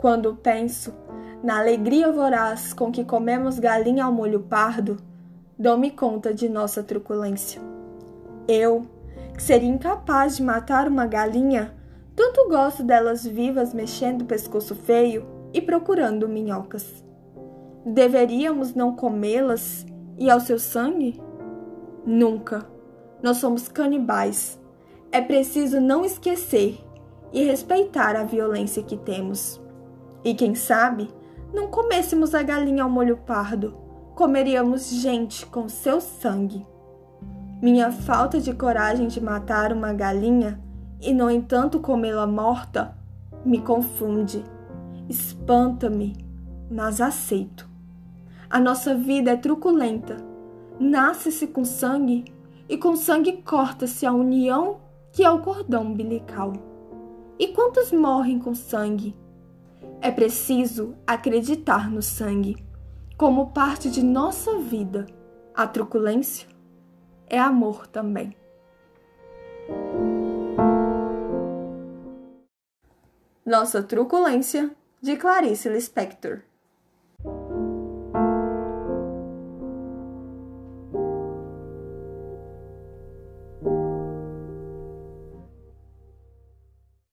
Quando penso na alegria voraz com que comemos galinha ao molho pardo, dou-me conta de nossa truculência. Eu, que seria incapaz de matar uma galinha, tanto gosto delas vivas mexendo o pescoço feio e procurando minhocas. Deveríamos não comê-las e ao seu sangue? Nunca. Nós somos canibais. É preciso não esquecer e respeitar a violência que temos. E quem sabe, não comêssemos a galinha ao molho pardo, comeríamos gente com seu sangue. Minha falta de coragem de matar uma galinha e, no entanto, comê-la morta me confunde, espanta-me, mas aceito. A nossa vida é truculenta. Nasce-se com sangue e com sangue corta-se a união que é o cordão umbilical. E quantos morrem com sangue? É preciso acreditar no sangue como parte de nossa vida. A truculência é amor também. Nossa Truculência, de Clarice Lispector.